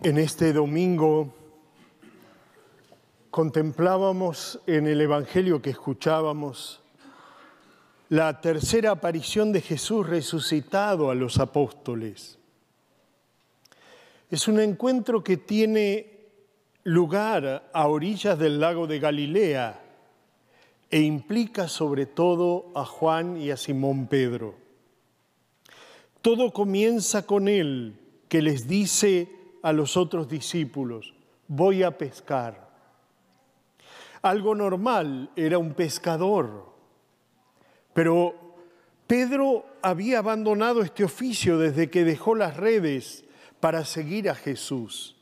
En este domingo contemplábamos en el Evangelio que escuchábamos la tercera aparición de Jesús resucitado a los apóstoles. Es un encuentro que tiene lugar a orillas del lago de Galilea e implica sobre todo a Juan y a Simón Pedro. Todo comienza con él, que les dice a los otros discípulos, voy a pescar. Algo normal, era un pescador, pero Pedro había abandonado este oficio desde que dejó las redes para seguir a Jesús.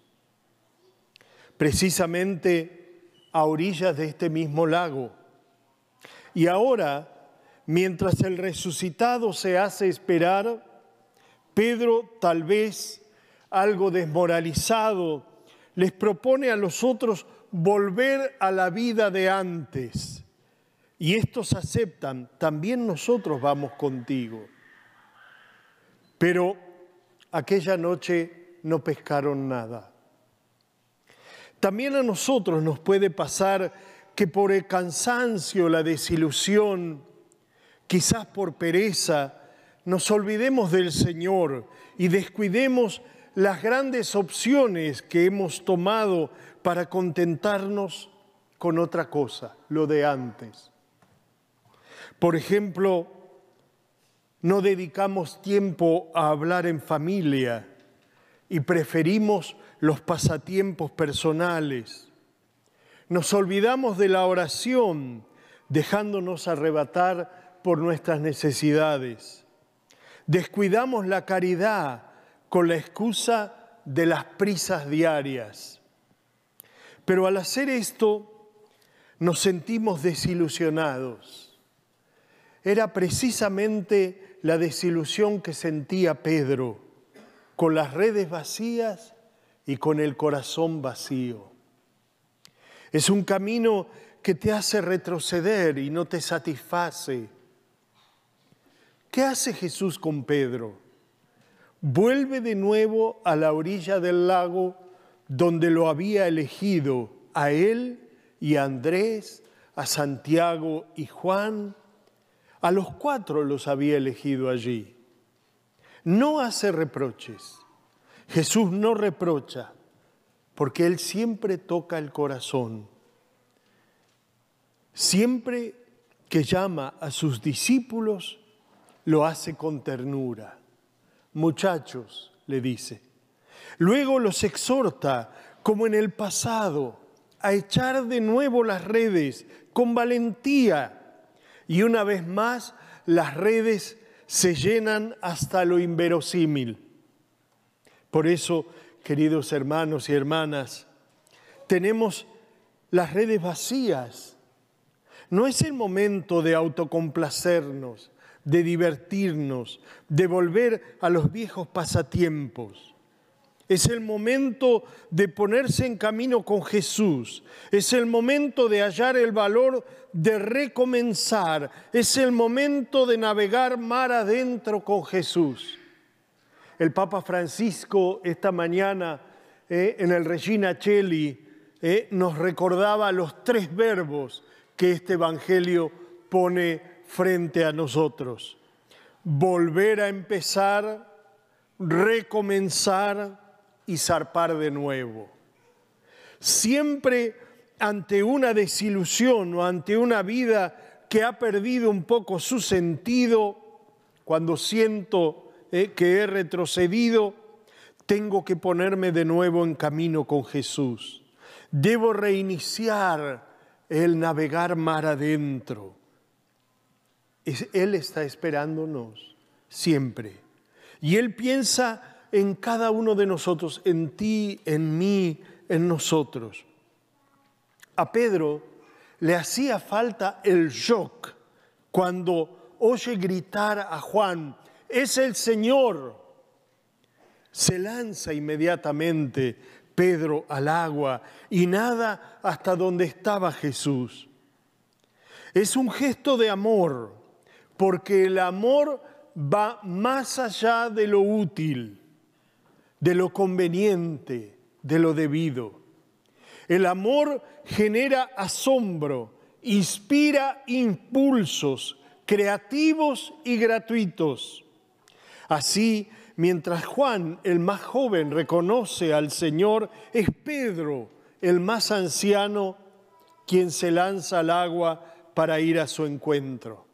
Precisamente a orillas de este mismo lago. Y ahora, mientras el resucitado se hace esperar, Pedro tal vez algo desmoralizado, les propone a los otros volver a la vida de antes. Y estos aceptan, también nosotros vamos contigo. Pero aquella noche no pescaron nada. También a nosotros nos puede pasar que por el cansancio, la desilusión, quizás por pereza, nos olvidemos del Señor y descuidemos las grandes opciones que hemos tomado para contentarnos con otra cosa, lo de antes. Por ejemplo, no dedicamos tiempo a hablar en familia y preferimos los pasatiempos personales. Nos olvidamos de la oración, dejándonos arrebatar por nuestras necesidades. Descuidamos la caridad con la excusa de las prisas diarias. Pero al hacer esto nos sentimos desilusionados. Era precisamente la desilusión que sentía Pedro, con las redes vacías y con el corazón vacío. Es un camino que te hace retroceder y no te satisface. ¿Qué hace Jesús con Pedro? Vuelve de nuevo a la orilla del lago donde lo había elegido a él y a Andrés, a Santiago y Juan. A los cuatro los había elegido allí. No hace reproches. Jesús no reprocha, porque Él siempre toca el corazón. Siempre que llama a sus discípulos, lo hace con ternura muchachos, le dice. Luego los exhorta, como en el pasado, a echar de nuevo las redes con valentía. Y una vez más, las redes se llenan hasta lo inverosímil. Por eso, queridos hermanos y hermanas, tenemos las redes vacías. No es el momento de autocomplacernos, de divertirnos, de volver a los viejos pasatiempos. Es el momento de ponerse en camino con Jesús. Es el momento de hallar el valor de recomenzar. Es el momento de navegar mar adentro con Jesús. El Papa Francisco esta mañana eh, en el Regina Cheli eh, nos recordaba los tres verbos que este Evangelio pone frente a nosotros. Volver a empezar, recomenzar y zarpar de nuevo. Siempre ante una desilusión o ante una vida que ha perdido un poco su sentido, cuando siento eh, que he retrocedido, tengo que ponerme de nuevo en camino con Jesús. Debo reiniciar el navegar mar adentro. Él está esperándonos siempre. Y Él piensa en cada uno de nosotros, en ti, en mí, en nosotros. A Pedro le hacía falta el shock cuando oye gritar a Juan, es el Señor. Se lanza inmediatamente Pedro al agua y nada hasta donde estaba Jesús. Es un gesto de amor porque el amor va más allá de lo útil, de lo conveniente, de lo debido. El amor genera asombro, inspira impulsos creativos y gratuitos. Así, mientras Juan, el más joven, reconoce al Señor, es Pedro, el más anciano, quien se lanza al agua para ir a su encuentro.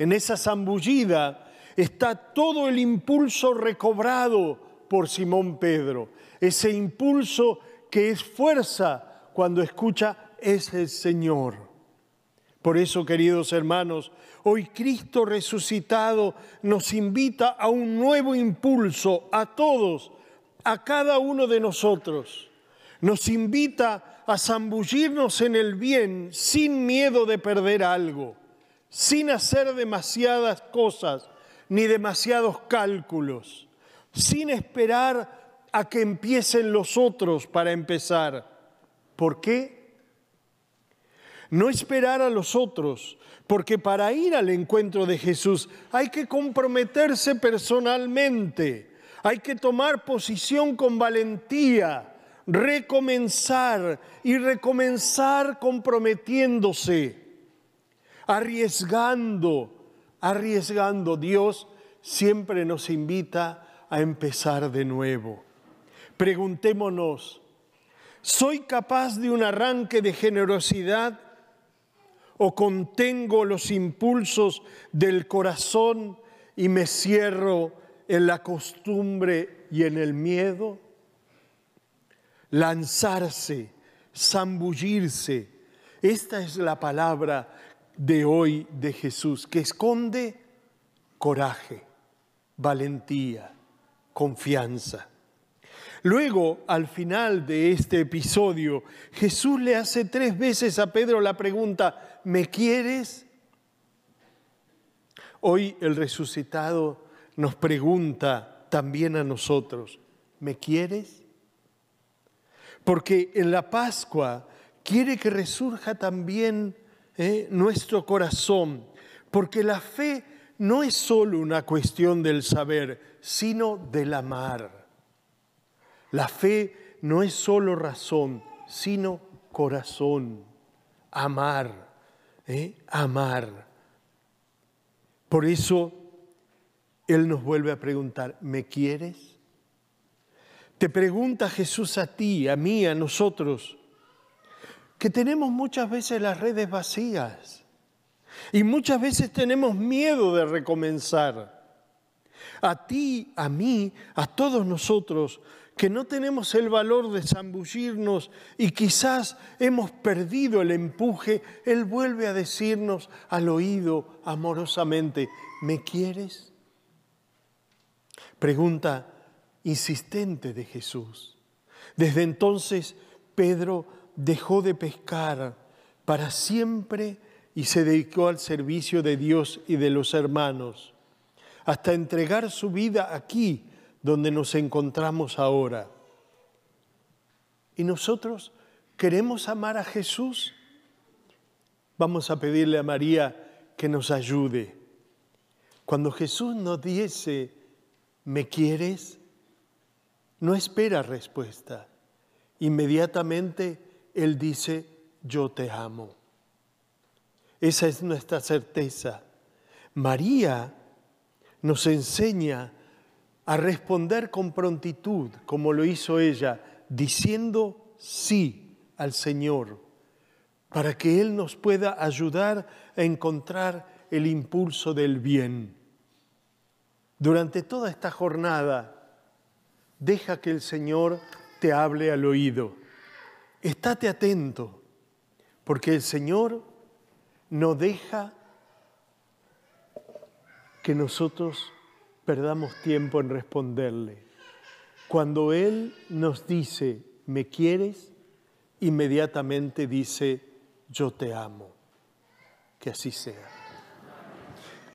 En esa zambullida está todo el impulso recobrado por Simón Pedro, ese impulso que es fuerza cuando escucha es el Señor. Por eso, queridos hermanos, hoy Cristo resucitado nos invita a un nuevo impulso a todos, a cada uno de nosotros. Nos invita a zambullirnos en el bien sin miedo de perder algo, sin hacer demasiadas cosas ni demasiados cálculos, sin esperar a que empiecen los otros para empezar. ¿Por qué? No esperar a los otros, porque para ir al encuentro de Jesús hay que comprometerse personalmente, hay que tomar posición con valentía, recomenzar y recomenzar comprometiéndose, arriesgando, arriesgando. Dios siempre nos invita a empezar de nuevo. Preguntémonos, ¿soy capaz de un arranque de generosidad o contengo los impulsos del corazón y me cierro en la costumbre y en el miedo? lanzarse, zambullirse. Esta es la palabra de hoy de Jesús, que esconde coraje, valentía, confianza. Luego, al final de este episodio, Jesús le hace tres veces a Pedro la pregunta, ¿me quieres? Hoy el resucitado nos pregunta también a nosotros, ¿me quieres? porque en la Pascua quiere que resurja también eh, nuestro corazón, porque la fe no es solo una cuestión del saber, sino del amar. La fe no es solo razón, sino corazón, amar, eh, amar. Por eso Él nos vuelve a preguntar, ¿me quieres? Te pregunta Jesús a ti, a mí, a nosotros, que tenemos muchas veces las redes vacías y muchas veces tenemos miedo de recomenzar. A ti, a mí, a todos nosotros, que no tenemos el valor de zambullirnos y quizás hemos perdido el empuje, Él vuelve a decirnos al oído amorosamente, ¿me quieres? Pregunta, insistente de Jesús. Desde entonces Pedro dejó de pescar para siempre y se dedicó al servicio de Dios y de los hermanos, hasta entregar su vida aquí donde nos encontramos ahora. ¿Y nosotros queremos amar a Jesús? Vamos a pedirle a María que nos ayude. Cuando Jesús nos dice, ¿me quieres? no espera respuesta. Inmediatamente Él dice, yo te amo. Esa es nuestra certeza. María nos enseña a responder con prontitud, como lo hizo ella, diciendo sí al Señor, para que Él nos pueda ayudar a encontrar el impulso del bien. Durante toda esta jornada, deja que el Señor te hable al oído. Estate atento, porque el Señor no deja que nosotros perdamos tiempo en responderle. Cuando Él nos dice, ¿me quieres? Inmediatamente dice, yo te amo. Que así sea.